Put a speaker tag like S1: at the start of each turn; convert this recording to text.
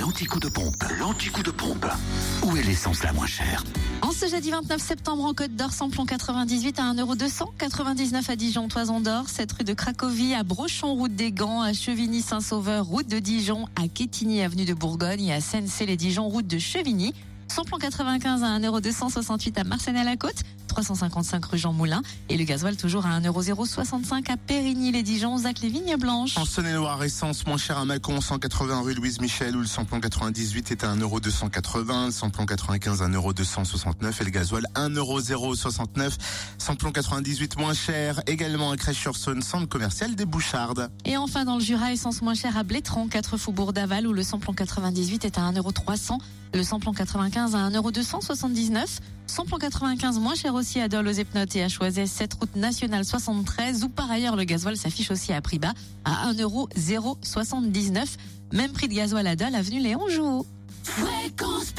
S1: L'anticoup de pompe, l'anticoup de pompe. Où est l'essence la moins chère
S2: En ce jeudi 29 septembre, en Côte d'Or, samplon 98 à 1,200 99 à Dijon, Toison d'Or, 7 rue de Cracovie, à Brochon, route des Gants, à Chevigny-Saint-Sauveur, route de Dijon, à Quétigny, avenue de Bourgogne et à Seine-Cé-les-Dijon, route de Chevigny. Samplon 95 à 1,268 à Marseille-à-la-Côte, 355 rue Jean Moulin et le gasoil toujours à 1,065 à Périgny-les-Dijon, Zac les Vignes Blanches.
S3: En Saône-et-Loire, essence moins chère à Mâcon, 180 rue Louise Michel, où le samplon 98 est à 1,280€, le samplon 95 à 1,269€ et le gasoil 1,069€. Samplon 98 moins cher, également à Crèche-sur-Saône, centre commercial des Bouchardes.
S2: Et enfin dans le Jura, essence moins chère à Blétran, 4 Faubourg d'Aval, où le samplon 98 est à 1,300€, le samplon 95 à 1,279€, samplon 95 moins cher aussi à Dole aux Epnotes et à Choiset, 7 route nationale 73, où par ailleurs le gasoil s'affiche aussi à prix bas à 1,079€. Même prix de gasoil à Dole, avenue Léon Jouot.
S1: Fréquence